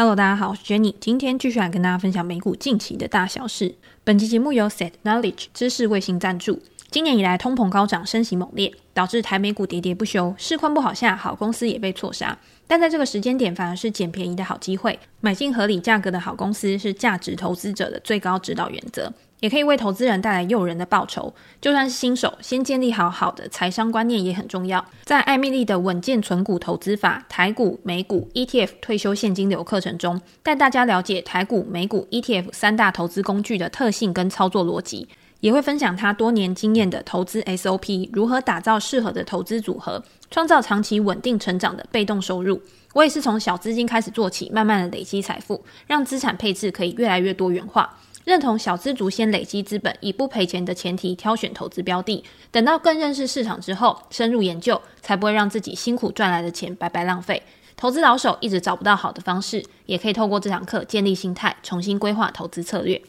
Hello，大家好，我是 Jenny，今天继续来跟大家分享美股近期的大小事。本期节目由 Set Knowledge 知识卫星赞助。今年以来，通膨高涨，升息猛烈，导致台美股喋喋不休。市况不好下，好公司也被错杀。但在这个时间点，反而是捡便宜的好机会。买进合理价格的好公司，是价值投资者的最高指导原则。也可以为投资人带来诱人的报酬。就算是新手，先建立好好的财商观念也很重要。在艾蜜莉的稳健存股投资法台股、美股 ETF 退休现金流课程中，带大家了解台股、美股 ETF 三大投资工具的特性跟操作逻辑，也会分享他多年经验的投资 SOP，如何打造适合的投资组合，创造长期稳定成长的被动收入。我也是从小资金开始做起，慢慢的累积财富，让资产配置可以越来越多元化。认同小资族先累积资本，以不赔钱的前提挑选投资标的，等到更认识市场之后，深入研究，才不会让自己辛苦赚来的钱白白浪费。投资老手一直找不到好的方式，也可以透过这堂课建立心态，重新规划投资策略。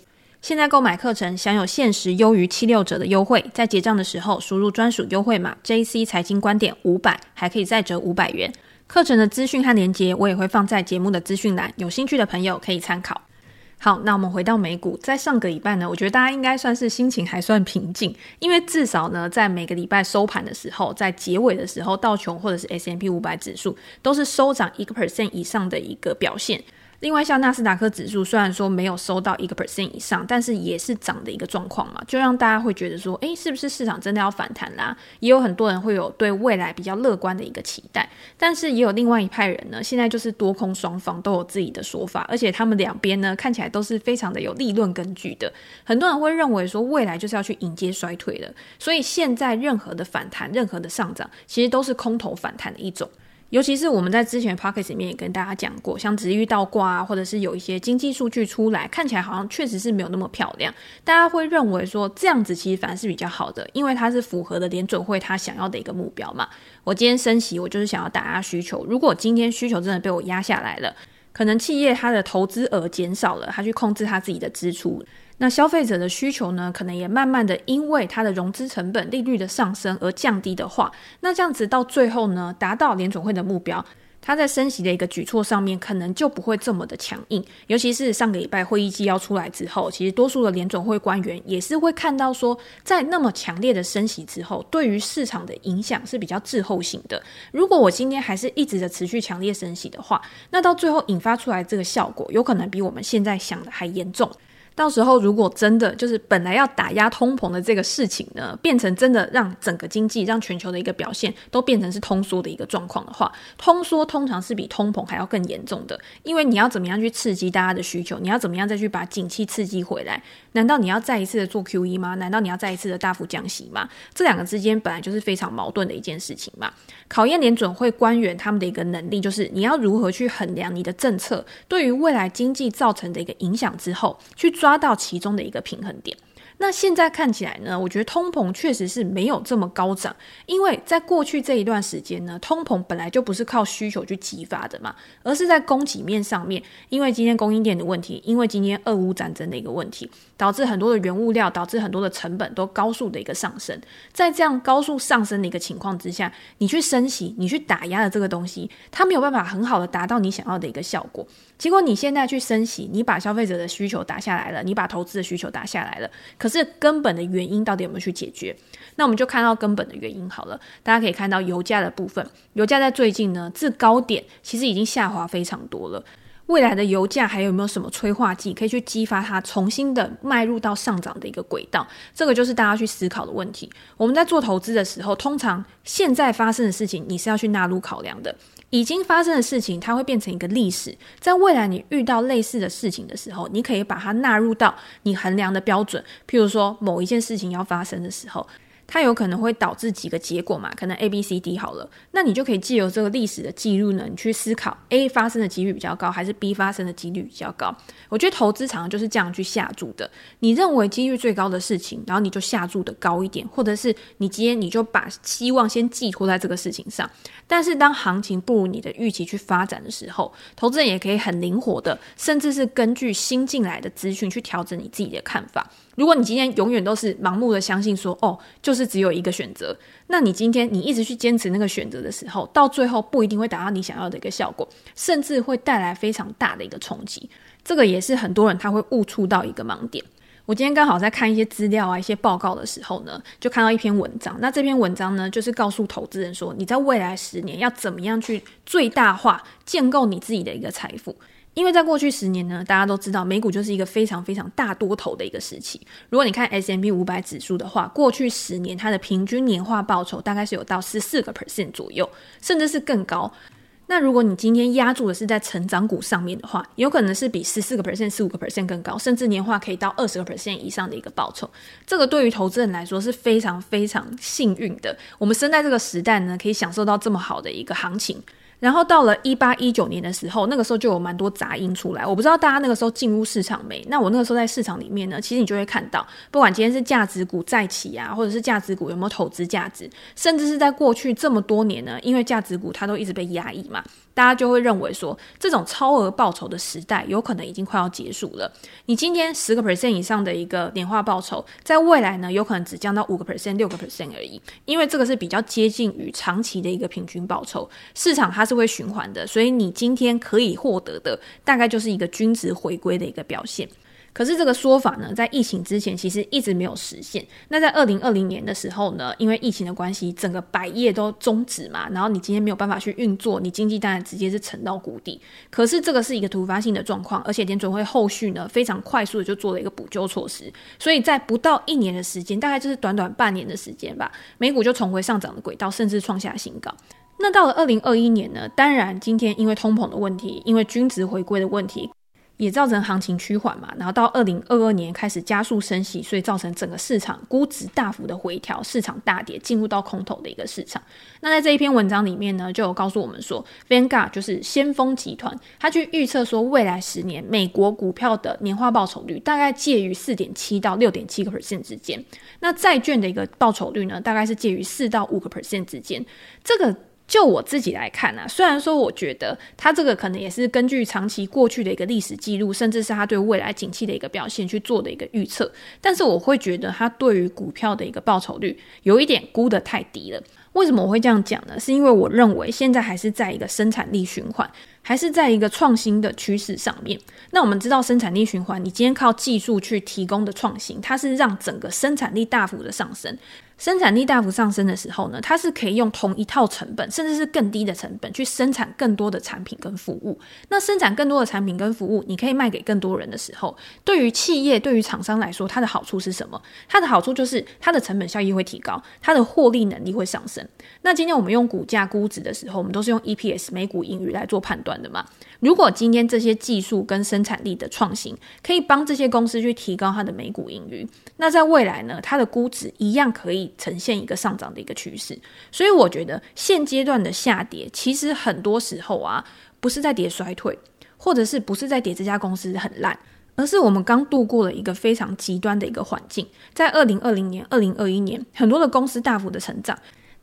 现在购买课程享有限时优于七六折的优惠，在结账的时候输入专属优惠码 JC 财经观点五百，还可以再折五百元。课程的资讯和连接我也会放在节目的资讯栏，有兴趣的朋友可以参考。好，那我们回到美股，在上个礼拜呢，我觉得大家应该算是心情还算平静，因为至少呢，在每个礼拜收盘的时候，在结尾的时候，道琼或者是 S M P 五百指数都是收涨一个 percent 以上的一个表现。另外，像纳斯达克指数虽然说没有收到一个 percent 以上，但是也是涨的一个状况嘛，就让大家会觉得说，诶，是不是市场真的要反弹啦？也有很多人会有对未来比较乐观的一个期待，但是也有另外一派人呢，现在就是多空双方都有自己的说法，而且他们两边呢看起来都是非常的有理论根据的。很多人会认为说，未来就是要去迎接衰退的，所以现在任何的反弹、任何的上涨，其实都是空头反弹的一种。尤其是我们在之前 p o c k e t 里面也跟大家讲过，像殖利率倒挂啊，或者是有一些经济数据出来，看起来好像确实是没有那么漂亮。大家会认为说这样子其实反而是比较好的，因为它是符合的联准会它想要的一个目标嘛。我今天升息，我就是想要打压需求。如果今天需求真的被我压下来了，可能企业它的投资额减少了，它去控制它自己的支出。那消费者的需求呢，可能也慢慢的因为它的融资成本、利率的上升而降低的话，那这样子到最后呢，达到联总会的目标，它在升息的一个举措上面，可能就不会这么的强硬。尤其是上个礼拜会议纪要出来之后，其实多数的联准会官员也是会看到说，在那么强烈的升息之后，对于市场的影响是比较滞后性的。如果我今天还是一直的持续强烈升息的话，那到最后引发出来这个效果，有可能比我们现在想的还严重。到时候如果真的就是本来要打压通膨的这个事情呢，变成真的让整个经济、让全球的一个表现都变成是通缩的一个状况的话，通缩通常是比通膨还要更严重的，因为你要怎么样去刺激大家的需求，你要怎么样再去把景气刺激回来？难道你要再一次的做 QE 吗？难道你要再一次的大幅降息吗？这两个之间本来就是非常矛盾的一件事情嘛。考验联准会官员他们的一个能力，就是你要如何去衡量你的政策对于未来经济造成的一个影响之后，去抓到其中的一个平衡点。那现在看起来呢，我觉得通膨确实是没有这么高涨，因为在过去这一段时间呢，通膨本来就不是靠需求去激发的嘛，而是在供给面上面，因为今天供应链的问题，因为今天俄乌战争的一个问题，导致很多的原物料，导致很多的成本都高速的一个上升，在这样高速上升的一个情况之下，你去升息，你去打压的这个东西，它没有办法很好的达到你想要的一个效果。结果你现在去升息，你把消费者的需求打下来了，你把投资的需求打下来了，可是根本的原因到底有没有去解决？那我们就看到根本的原因好了。大家可以看到油价的部分，油价在最近呢，自高点其实已经下滑非常多了。未来的油价还有没有什么催化剂可以去激发它重新的迈入到上涨的一个轨道？这个就是大家去思考的问题。我们在做投资的时候，通常现在发生的事情，你是要去纳入考量的。已经发生的事情，它会变成一个历史。在未来你遇到类似的事情的时候，你可以把它纳入到你衡量的标准。譬如说，某一件事情要发生的时候。它有可能会导致几个结果嘛？可能 A、B、C、D 好了，那你就可以借由这个历史的记录呢，你去思考 A 发生的几率比较高，还是 B 发生的几率比较高？我觉得投资常常就是这样去下注的。你认为几率最高的事情，然后你就下注的高一点，或者是你今天你就把希望先寄托在这个事情上。但是当行情不如你的预期去发展的时候，投资人也可以很灵活的，甚至是根据新进来的资讯去调整你自己的看法。如果你今天永远都是盲目的相信说，哦，就是是只有一个选择，那你今天你一直去坚持那个选择的时候，到最后不一定会达到你想要的一个效果，甚至会带来非常大的一个冲击。这个也是很多人他会误触到一个盲点。我今天刚好在看一些资料啊、一些报告的时候呢，就看到一篇文章。那这篇文章呢，就是告诉投资人说，你在未来十年要怎么样去最大化建构你自己的一个财富。因为在过去十年呢，大家都知道美股就是一个非常非常大多头的一个时期。如果你看 S M P 五百指数的话，过去十年它的平均年化报酬大概是有到十四个 percent 左右，甚至是更高。那如果你今天押注的是在成长股上面的话，有可能是比十四个 percent、十五个 percent 更高，甚至年化可以到二十个 percent 以上的一个报酬。这个对于投资人来说是非常非常幸运的。我们生在这个时代呢，可以享受到这么好的一个行情。然后到了一八一九年的时候，那个时候就有蛮多杂音出来。我不知道大家那个时候进入市场没？那我那个时候在市场里面呢，其实你就会看到，不管今天是价值股再起啊，或者是价值股有没有投资价值，甚至是在过去这么多年呢，因为价值股它都一直被压抑嘛。大家就会认为说，这种超额报酬的时代有可能已经快要结束了。你今天十个 percent 以上的一个年化报酬，在未来呢，有可能只降到五个 percent、六个 percent 而已。因为这个是比较接近于长期的一个平均报酬，市场它是会循环的，所以你今天可以获得的，大概就是一个均值回归的一个表现。可是这个说法呢，在疫情之前其实一直没有实现。那在二零二零年的时候呢，因为疫情的关系，整个百业都终止嘛，然后你今天没有办法去运作，你经济当然直接是沉到谷底。可是这个是一个突发性的状况，而且联准会后续呢非常快速的就做了一个补救措施，所以在不到一年的时间，大概就是短短半年的时间吧，美股就重回上涨的轨道，甚至创下新高。那到了二零二一年呢，当然今天因为通膨的问题，因为均值回归的问题。也造成行情趋缓嘛，然后到二零二二年开始加速升息，所以造成整个市场估值大幅的回调，市场大跌，进入到空头的一个市场。那在这一篇文章里面呢，就有告诉我们说，Vanguard 就是先锋集团，他去预测说未来十年美国股票的年化报酬率大概介于四点七到六点七个 percent 之间，那债券的一个报酬率呢，大概是介于四到五个 percent 之间，这个。就我自己来看啊，虽然说我觉得它这个可能也是根据长期过去的一个历史记录，甚至是它对未来景气的一个表现去做的一个预测，但是我会觉得它对于股票的一个报酬率有一点估得太低了。为什么我会这样讲呢？是因为我认为现在还是在一个生产力循环，还是在一个创新的趋势上面。那我们知道生产力循环，你今天靠技术去提供的创新，它是让整个生产力大幅的上升。生产力大幅上升的时候呢，它是可以用同一套成本，甚至是更低的成本去生产更多的产品跟服务。那生产更多的产品跟服务，你可以卖给更多人的时候，对于企业、对于厂商来说，它的好处是什么？它的好处就是它的成本效益会提高，它的获利能力会上升。那今天我们用股价估值的时候，我们都是用 EPS 每股盈余来做判断的嘛。如果今天这些技术跟生产力的创新可以帮这些公司去提高它的每股盈余，那在未来呢，它的估值一样可以。呈现一个上涨的一个趋势，所以我觉得现阶段的下跌，其实很多时候啊，不是在跌衰退，或者是不是在跌这家公司很烂，而是我们刚度过了一个非常极端的一个环境。在二零二零年、二零二一年，很多的公司大幅的成长，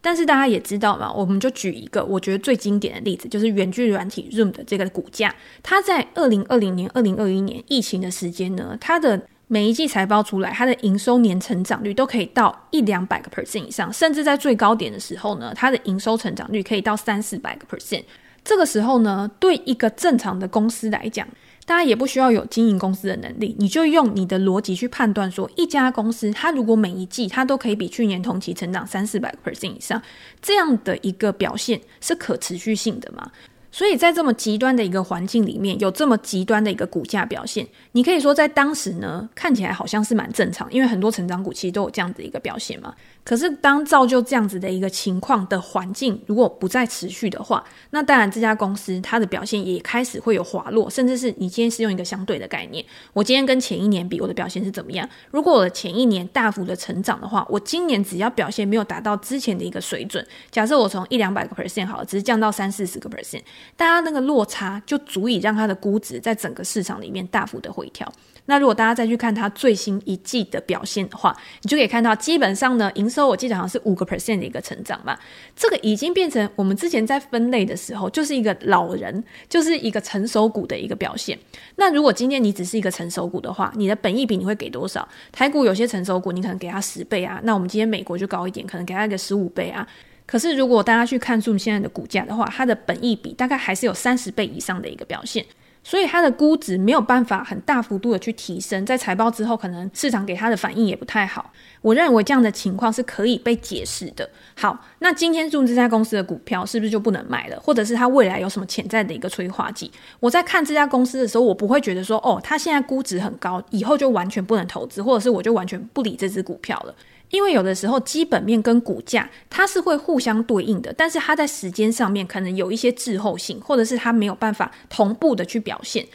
但是大家也知道嘛，我们就举一个我觉得最经典的例子，就是远距软体 Zoom 的这个股价，它在二零二零年、二零二一年疫情的时间呢，它的每一季财报出来，它的营收年成长率都可以到一两百个 percent 以上，甚至在最高点的时候呢，它的营收成长率可以到三四百个 percent。这个时候呢，对一个正常的公司来讲，大家也不需要有经营公司的能力，你就用你的逻辑去判断说，一家公司它如果每一季它都可以比去年同期成长三四百个 percent 以上，这样的一个表现是可持续性的吗？所以在这么极端的一个环境里面，有这么极端的一个股价表现，你可以说在当时呢，看起来好像是蛮正常，因为很多成长股其实都有这样子一个表现嘛。可是，当造就这样子的一个情况的环境如果不再持续的话，那当然这家公司它的表现也开始会有滑落，甚至是你今天是用一个相对的概念，我今天跟前一年比，我的表现是怎么样？如果我的前一年大幅的成长的话，我今年只要表现没有达到之前的一个水准，假设我从一两百个 percent 好了，只是降到三四十个 percent，大家那个落差就足以让它的估值在整个市场里面大幅的回调。那如果大家再去看它最新一季的表现的话，你就可以看到，基本上呢，营收我记得好像是五个 percent 的一个成长嘛。这个已经变成我们之前在分类的时候，就是一个老人，就是一个成熟股的一个表现。那如果今天你只是一个成熟股的话，你的本益比你会给多少？台股有些成熟股，你可能给它十倍啊。那我们今天美国就高一点，可能给它一个十五倍啊。可是，如果大家去看 Zoom 现在的股价的话，它的本益比大概还是有三十倍以上的一个表现，所以它的估值没有办法很大幅度的去提升。在财报之后，可能市场给它的反应也不太好。我认为这样的情况是可以被解释的。好，那今天 Zoom 这家公司的股票是不是就不能买了？或者是它未来有什么潜在的一个催化剂？我在看这家公司的时候，我不会觉得说，哦，它现在估值很高，以后就完全不能投资，或者是我就完全不理这只股票了。因为有的时候基本面跟股价它是会互相对应的，但是它在时间上面可能有一些滞后性，或者是它没有办法同步的去表现。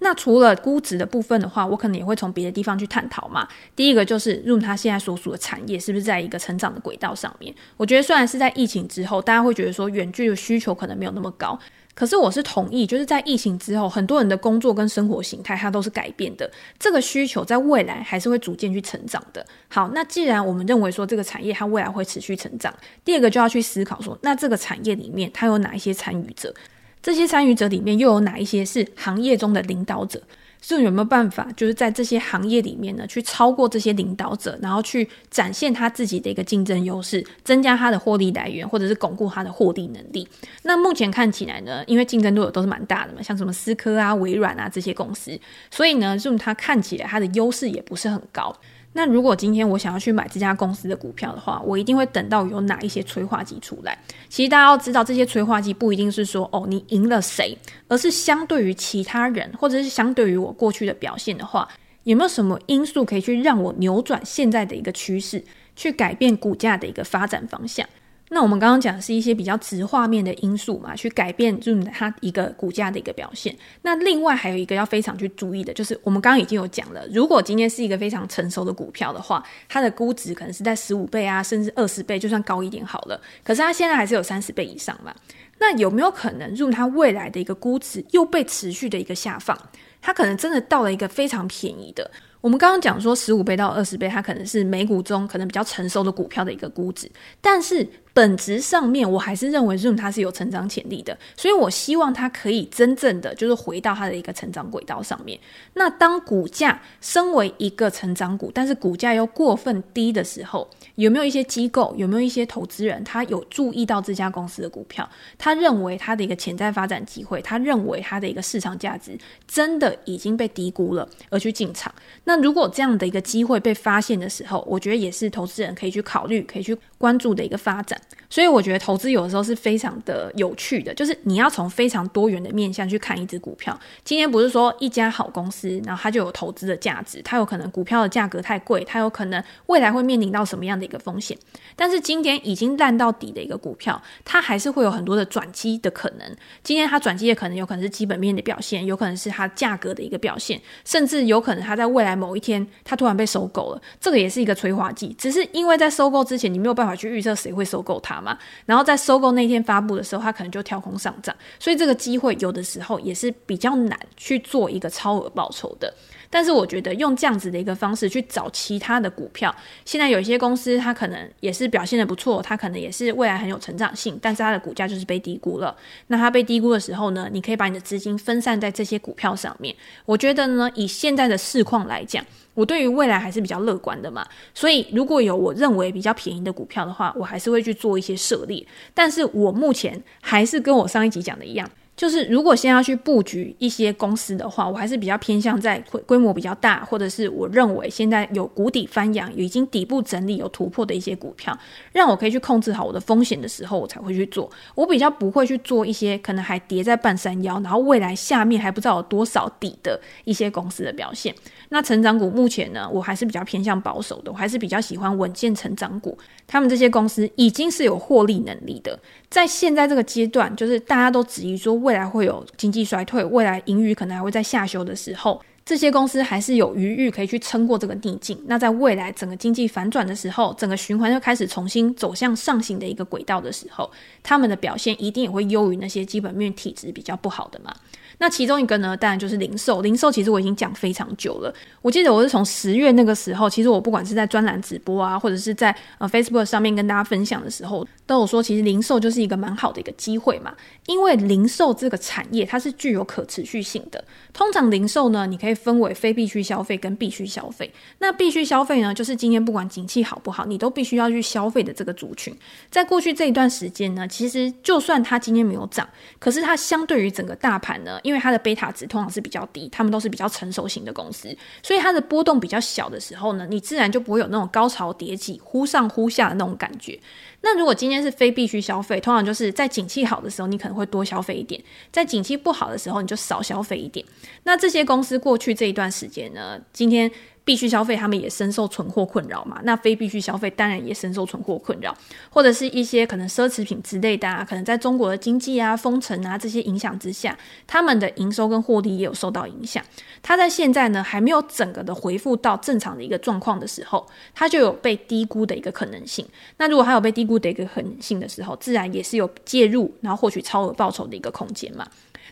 那除了估值的部分的话，我可能也会从别的地方去探讨嘛。第一个就是 Zoom 它现在所属的产业是不是在一个成长的轨道上面？我觉得虽然是在疫情之后，大家会觉得说远距的需求可能没有那么高。可是我是同意，就是在疫情之后，很多人的工作跟生活形态它都是改变的，这个需求在未来还是会逐渐去成长的。好，那既然我们认为说这个产业它未来会持续成长，第二个就要去思考说，那这个产业里面它有哪一些参与者？这些参与者里面又有哪一些是行业中的领导者？Zoom 有没有办法，就是在这些行业里面呢，去超过这些领导者，然后去展现他自己的一个竞争优势，增加他的获利来源，或者是巩固他的获利能力？那目前看起来呢，因为竞争对手都是蛮大的嘛，像什么思科啊、微软啊这些公司，所以呢，Zoom 它看起来它的优势也不是很高。那如果今天我想要去买这家公司的股票的话，我一定会等到有哪一些催化剂出来。其实大家要知道，这些催化剂不一定是说哦，你赢了谁，而是相对于其他人，或者是相对于我过去的表现的话，有没有什么因素可以去让我扭转现在的一个趋势，去改变股价的一个发展方向？那我们刚刚讲的是一些比较直画面的因素嘛，去改变就是它一个股价的一个表现。那另外还有一个要非常去注意的，就是我们刚刚已经有讲了，如果今天是一个非常成熟的股票的话，它的估值可能是在十五倍啊，甚至二十倍，就算高一点好了。可是它现在还是有三十倍以上嘛？那有没有可能，入它未来的一个估值又被持续的一个下放？它可能真的到了一个非常便宜的。我们刚刚讲说十五倍到二十倍，它可能是美股中可能比较成熟的股票的一个估值，但是。本质上面，我还是认为 Zoom 它是有成长潜力的，所以我希望它可以真正的就是回到它的一个成长轨道上面。那当股价升为一个成长股，但是股价又过分低的时候，有没有一些机构，有没有一些投资人，他有注意到这家公司的股票，他认为它的一个潜在发展机会，他认为它的一个市场价值真的已经被低估了，而去进场？那如果这样的一个机会被发现的时候，我觉得也是投资人可以去考虑，可以去关注的一个发展。所以我觉得投资有的时候是非常的有趣的，就是你要从非常多元的面向去看一只股票。今天不是说一家好公司，然后它就有投资的价值，它有可能股票的价格太贵，它有可能未来会面临到什么样的一个风险。但是今天已经烂到底的一个股票，它还是会有很多的转机的可能。今天它转机的可能有可能是基本面的表现，有可能是它价格的一个表现，甚至有可能它在未来某一天它突然被收购了，这个也是一个催化剂。只是因为在收购之前，你没有办法去预测谁会收购它嘛。然后在收购那天发布的时候，它可能就跳空上涨，所以这个机会有的时候也是比较难去做一个超额报酬的。但是我觉得用这样子的一个方式去找其他的股票，现在有一些公司它可能也是表现得不错，它可能也是未来很有成长性，但是它的股价就是被低估了。那它被低估的时候呢，你可以把你的资金分散在这些股票上面。我觉得呢，以现在的市况来讲，我对于未来还是比较乐观的嘛，所以如果有我认为比较便宜的股票的话，我还是会去做一些涉猎。但是我目前还是跟我上一集讲的一样。就是如果先要去布局一些公司的话，我还是比较偏向在规模比较大，或者是我认为现在有谷底翻扬、已经底部整理有突破的一些股票，让我可以去控制好我的风险的时候，我才会去做。我比较不会去做一些可能还跌在半山腰，然后未来下面还不知道有多少底的一些公司的表现。那成长股目前呢，我还是比较偏向保守的，我还是比较喜欢稳健成长股。他们这些公司已经是有获利能力的，在现在这个阶段，就是大家都质疑说。未来会有经济衰退，未来盈余可能还会在下修的时候，这些公司还是有余裕可以去撑过这个逆境。那在未来整个经济反转的时候，整个循环又开始重新走向上行的一个轨道的时候，他们的表现一定也会优于那些基本面体质比较不好的嘛。那其中一个呢，当然就是零售。零售其实我已经讲非常久了。我记得我是从十月那个时候，其实我不管是在专栏直播啊，或者是在呃 Facebook 上面跟大家分享的时候，都有说，其实零售就是一个蛮好的一个机会嘛。因为零售这个产业它是具有可持续性的。通常零售呢，你可以分为非必须消费跟必须消费。那必须消费呢，就是今天不管景气好不好，你都必须要去消费的这个族群。在过去这一段时间呢，其实就算它今天没有涨，可是它相对于整个大盘呢，因为它的贝塔值通常是比较低，他们都是比较成熟型的公司，所以它的波动比较小的时候呢，你自然就不会有那种高潮迭起、忽上忽下的那种感觉。那如果今天是非必须消费，通常就是在景气好的时候，你可能会多消费一点；在景气不好的时候，你就少消费一点。那这些公司过去这一段时间呢，今天。必须消费，他们也深受存货困扰嘛。那非必须消费当然也深受存货困扰，或者是一些可能奢侈品之类的啊，可能在中国的经济啊、封城啊这些影响之下，他们的营收跟获利也有受到影响。它在现在呢还没有整个的恢复到正常的一个状况的时候，它就有被低估的一个可能性。那如果还有被低估的一个可能性的时候，自然也是有介入然后获取超额报酬的一个空间嘛。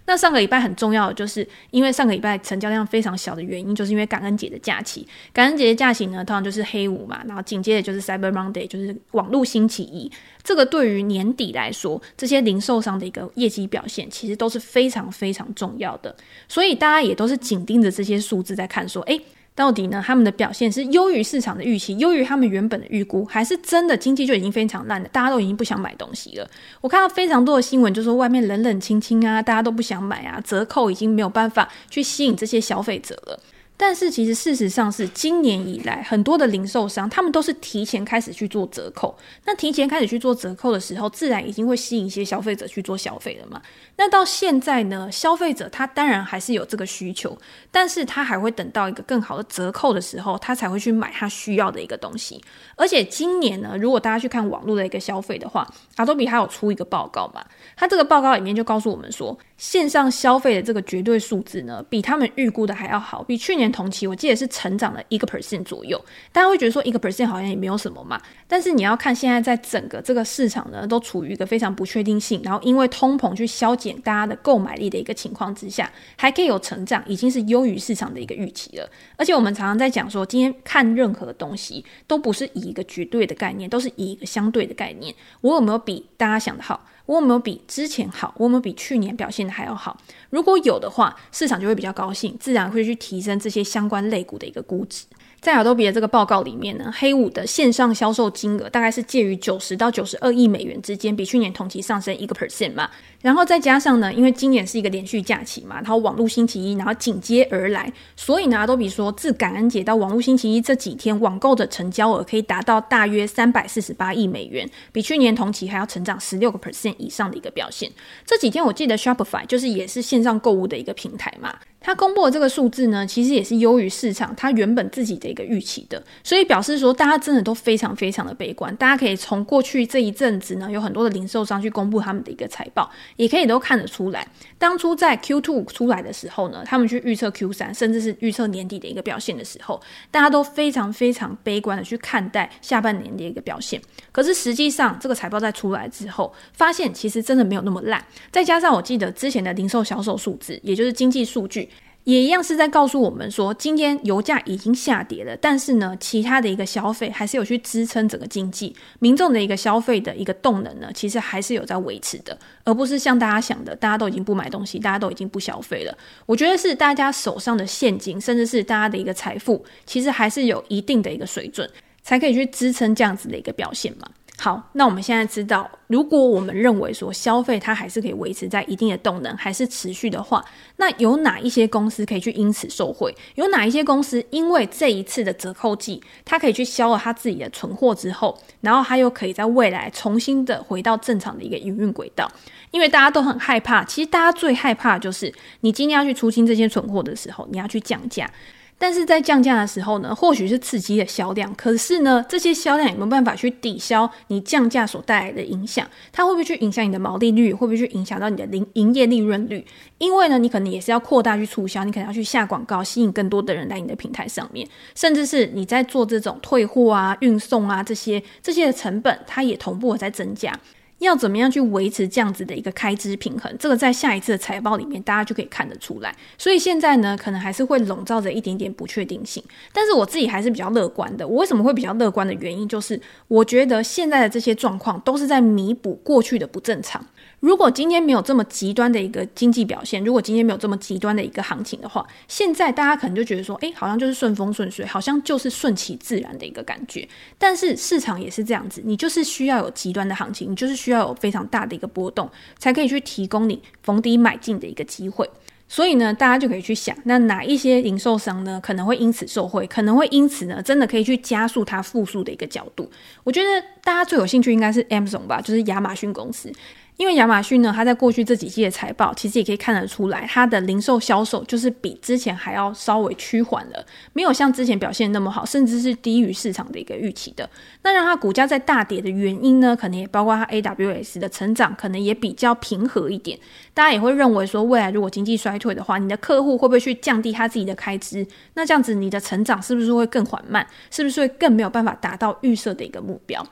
那上个礼拜很重要的，就是因为上个礼拜成交量非常小的原因，就是因为感恩节的假期。感恩节的假期呢，通常就是黑五嘛，然后紧接着就是 Cyber Monday，就是网络星期一。这个对于年底来说，这些零售商的一个业绩表现，其实都是非常非常重要的。所以大家也都是紧盯着这些数字在看，说，诶。到底呢？他们的表现是优于市场的预期，优于他们原本的预估，还是真的经济就已经非常烂了？大家都已经不想买东西了。我看到非常多的新闻，就说外面冷冷清清啊，大家都不想买啊，折扣已经没有办法去吸引这些消费者了。但是其实事实上是，今年以来很多的零售商，他们都是提前开始去做折扣。那提前开始去做折扣的时候，自然已经会吸引一些消费者去做消费了嘛。那到现在呢，消费者他当然还是有这个需求，但是他还会等到一个更好的折扣的时候，他才会去买他需要的一个东西。而且今年呢，如果大家去看网络的一个消费的话，Adobe 还有出一个报告嘛，他这个报告里面就告诉我们说，线上消费的这个绝对数字呢，比他们预估的还要好，比去年。同期我记得是成长了一个 percent 左右，大家会觉得说一个 percent 好像也没有什么嘛，但是你要看现在在整个这个市场呢，都处于一个非常不确定性，然后因为通膨去削减大家的购买力的一个情况之下，还可以有成长，已经是优于市场的一个预期了。而且我们常常在讲说，今天看任何东西都不是以一个绝对的概念，都是以一个相对的概念。我有没有比大家想的好？我有没有比之前好？我有没有比去年表现的还要好？如果有的话，市场就会比较高兴，自然会去提升这些相关类股的一个估值。在 Adobe 的这个报告里面呢，黑五的线上销售金额大概是介于九十到九十二亿美元之间，比去年同期上升一个 percent 嘛。然后再加上呢，因为今年是一个连续假期嘛，然后网络星期一，然后紧接而来，所以呢，Adobe 说自感恩节到网络星期一这几天，网购的成交额可以达到大约三百四十八亿美元，比去年同期还要成长十六个 percent 以上的一个表现。这几天我记得 Shopify 就是也是线上购物的一个平台嘛。他公布的这个数字呢，其实也是优于市场，他原本自己的一个预期的，所以表示说大家真的都非常非常的悲观。大家可以从过去这一阵子呢，有很多的零售商去公布他们的一个财报，也可以都看得出来，当初在 Q2 出来的时候呢，他们去预测 Q3，甚至是预测年底的一个表现的时候，大家都非常非常悲观的去看待下半年的一个表现。可是实际上，这个财报在出来之后，发现其实真的没有那么烂。再加上我记得之前的零售销售数字，也就是经济数据。也一样是在告诉我们说，今天油价已经下跌了，但是呢，其他的一个消费还是有去支撑整个经济，民众的一个消费的一个动能呢，其实还是有在维持的，而不是像大家想的，大家都已经不买东西，大家都已经不消费了。我觉得是大家手上的现金，甚至是大家的一个财富，其实还是有一定的一个水准，才可以去支撑这样子的一个表现嘛。好，那我们现在知道，如果我们认为说消费它还是可以维持在一定的动能，还是持续的话，那有哪一些公司可以去因此受惠？有哪一些公司因为这一次的折扣季，它可以去消了它自己的存货之后，然后它又可以在未来重新的回到正常的一个营运轨道？因为大家都很害怕，其实大家最害怕就是你今天要去出清这些存货的时候，你要去降价。但是在降价的时候呢，或许是刺激了销量，可是呢，这些销量有没有办法去抵消你降价所带来的影响？它会不会去影响你的毛利率？会不会去影响到你的营营业利润率？因为呢，你可能也是要扩大去促销，你可能要去下广告，吸引更多的人来你的平台上面，甚至是你在做这种退货啊、运送啊这些这些的成本，它也同步在增加。要怎么样去维持这样子的一个开支平衡？这个在下一次的财报里面，大家就可以看得出来。所以现在呢，可能还是会笼罩着一点点不确定性。但是我自己还是比较乐观的。我为什么会比较乐观的原因，就是我觉得现在的这些状况都是在弥补过去的不正常。如果今天没有这么极端的一个经济表现，如果今天没有这么极端的一个行情的话，现在大家可能就觉得说，诶，好像就是顺风顺水，好像就是顺其自然的一个感觉。但是市场也是这样子，你就是需要有极端的行情，你就是需要有非常大的一个波动，才可以去提供你逢低买进的一个机会。所以呢，大家就可以去想，那哪一些零售商呢，可能会因此受惠，可能会因此呢，真的可以去加速它复苏的一个角度。我觉得大家最有兴趣应该是 Amazon 吧，就是亚马逊公司。因为亚马逊呢，它在过去这几季的财报，其实也可以看得出来，它的零售销售就是比之前还要稍微趋缓了，没有像之前表现那么好，甚至是低于市场的一个预期的。那让它股价在大跌的原因呢，可能也包括它 AWS 的成长，可能也比较平和一点。大家也会认为说，未来如果经济衰退的话，你的客户会不会去降低他自己的开支？那这样子你的成长是不是会更缓慢？是不是会更没有办法达到预设的一个目标？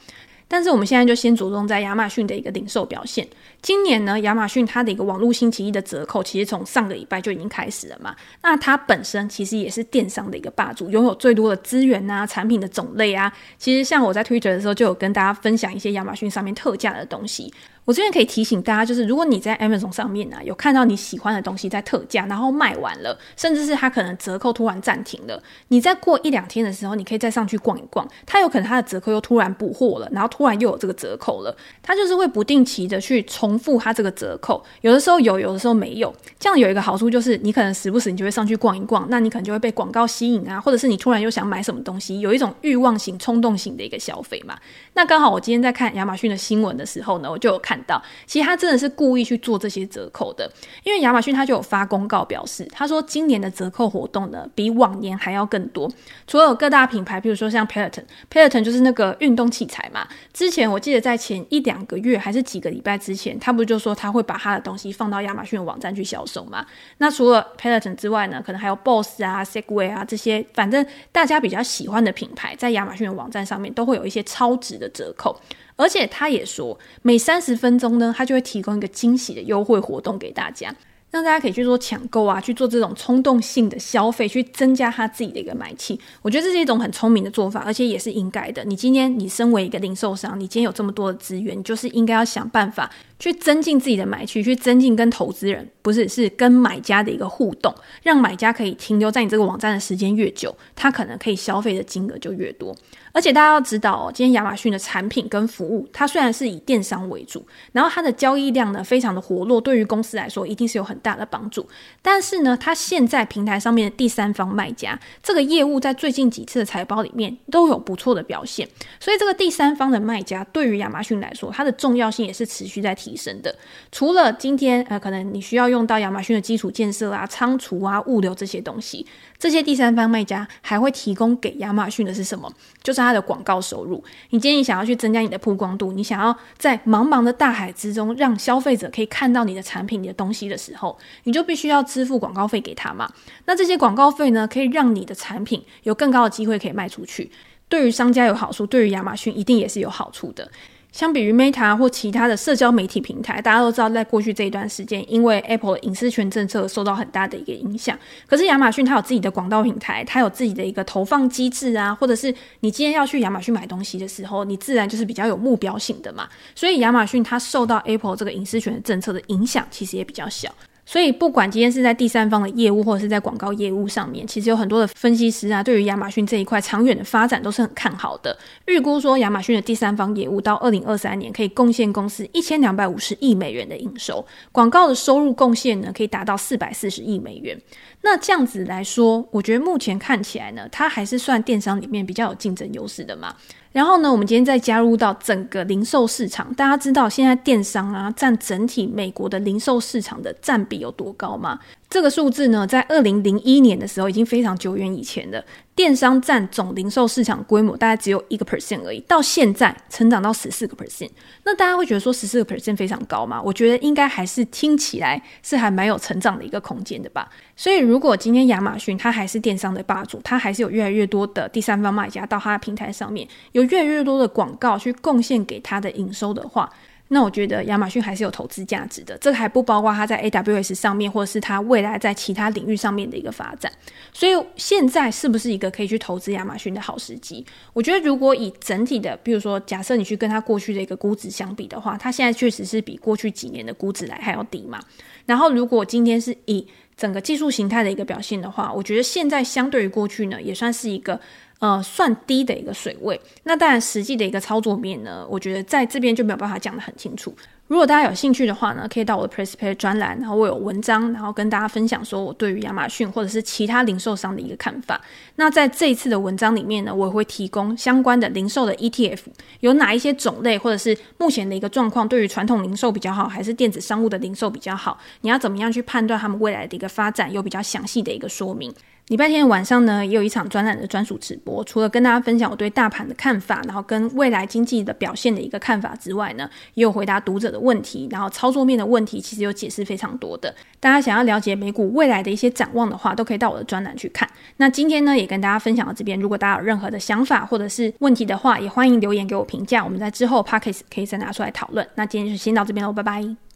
但是我们现在就先着重在亚马逊的一个零售表现。今年呢，亚马逊它的一个网络星期一的折扣，其实从上个礼拜就已经开始了嘛。那它本身其实也是电商的一个霸主，拥有最多的资源啊、产品的种类啊。其实像我在 Twitter 的时候，就有跟大家分享一些亚马逊上面特价的东西。我这边可以提醒大家，就是如果你在 Amazon 上面、啊，有看到你喜欢的东西在特价，然后卖完了，甚至是它可能折扣突然暂停了，你再过一两天的时候，你可以再上去逛一逛，它有可能它的折扣又突然补货了，然后突然又有这个折扣了，它就是会不定期的去冲重复它这个折扣，有的时候有，有的时候没有。这样有一个好处就是，你可能时不时你就会上去逛一逛，那你可能就会被广告吸引啊，或者是你突然又想买什么东西，有一种欲望型、冲动型的一个消费嘛。那刚好我今天在看亚马逊的新闻的时候呢，我就有看到，其实他真的是故意去做这些折扣的，因为亚马逊他就有发公告表示，他说今年的折扣活动呢比往年还要更多。除了有各大品牌，比如说像 Peloton，Peloton 就是那个运动器材嘛。之前我记得在前一两个月还是几个礼拜之前，他不就说他会把他的东西放到亚马逊网站去销售嘛？那除了 Peloton 之外呢，可能还有 Boss 啊、Segway 啊这些，反正大家比较喜欢的品牌，在亚马逊的网站上面都会有一些超值的折扣。而且他也说，每三十分钟呢，他就会提供一个惊喜的优惠活动给大家，让大家可以去做抢购啊，去做这种冲动性的消费，去增加他自己的一个买气。我觉得这是一种很聪明的做法，而且也是应该的。你今天你身为一个零售商，你今天有这么多的资源，你就是应该要想办法。去增进自己的买气，去增进跟投资人，不是，是跟买家的一个互动，让买家可以停留在你这个网站的时间越久，他可能可以消费的金额就越多。而且大家要知道哦，今天亚马逊的产品跟服务，它虽然是以电商为主，然后它的交易量呢非常的活络，对于公司来说一定是有很大的帮助。但是呢，它现在平台上面的第三方卖家这个业务，在最近几次的财报里面都有不错的表现，所以这个第三方的卖家对于亚马逊来说，它的重要性也是持续在提。提升的，除了今天呃，可能你需要用到亚马逊的基础建设啊、仓储啊、物流这些东西，这些第三方卖家还会提供给亚马逊的是什么？就是它的广告收入。你今天想要去增加你的曝光度，你想要在茫茫的大海之中让消费者可以看到你的产品、你的东西的时候，你就必须要支付广告费给他嘛。那这些广告费呢，可以让你的产品有更高的机会可以卖出去，对于商家有好处，对于亚马逊一定也是有好处的。相比于 Meta 或其他的社交媒体平台，大家都知道，在过去这一段时间，因为 Apple 隐私权政策受到很大的一个影响。可是亚马逊它有自己的广告平台，它有自己的一个投放机制啊，或者是你今天要去亚马逊买东西的时候，你自然就是比较有目标性的嘛。所以亚马逊它受到 Apple 这个隐私权的政策的影响，其实也比较小。所以，不管今天是在第三方的业务，或者是在广告业务上面，其实有很多的分析师啊，对于亚马逊这一块长远的发展都是很看好的。预估说，亚马逊的第三方业务到二零二三年可以贡献公司一千两百五十亿美元的营收，广告的收入贡献呢，可以达到四百四十亿美元。那这样子来说，我觉得目前看起来呢，它还是算电商里面比较有竞争优势的嘛。然后呢，我们今天再加入到整个零售市场，大家知道现在电商啊占整体美国的零售市场的占比有多高吗？这个数字呢，在二零零一年的时候已经非常久远以前了。电商占总零售市场规模大概只有一个 percent 而已，到现在成长到十四个 percent。那大家会觉得说十四个 percent 非常高吗？我觉得应该还是听起来是还蛮有成长的一个空间的吧。所以如果今天亚马逊它还是电商的霸主，它还是有越来越多的第三方卖家到它的平台上面，有越来越多的广告去贡献给它的营收的话。那我觉得亚马逊还是有投资价值的，这个还不包括它在 AWS 上面，或者是它未来在其他领域上面的一个发展。所以现在是不是一个可以去投资亚马逊的好时机？我觉得如果以整体的，比如说假设你去跟它过去的一个估值相比的话，它现在确实是比过去几年的估值来还要低嘛。然后如果今天是以整个技术形态的一个表现的话，我觉得现在相对于过去呢，也算是一个。呃，算低的一个水位。那当然，实际的一个操作面呢，我觉得在这边就没有办法讲得很清楚。如果大家有兴趣的话呢，可以到我的 PressPlay 专栏，然后我有文章，然后跟大家分享说我对于亚马逊或者是其他零售商的一个看法。那在这一次的文章里面呢，我也会提供相关的零售的 ETF，有哪一些种类，或者是目前的一个状况，对于传统零售比较好，还是电子商务的零售比较好？你要怎么样去判断他们未来的一个发展？有比较详细的一个说明。礼拜天晚上呢，也有一场专栏的专属直播。除了跟大家分享我对大盘的看法，然后跟未来经济的表现的一个看法之外呢，也有回答读者的问题，然后操作面的问题，其实有解释非常多的。大家想要了解美股未来的一些展望的话，都可以到我的专栏去看。那今天呢，也跟大家分享到这边。如果大家有任何的想法或者是问题的话，也欢迎留言给我评价。我们在之后 Podcast 可以再拿出来讨论。那今天就先到这边喽，拜拜。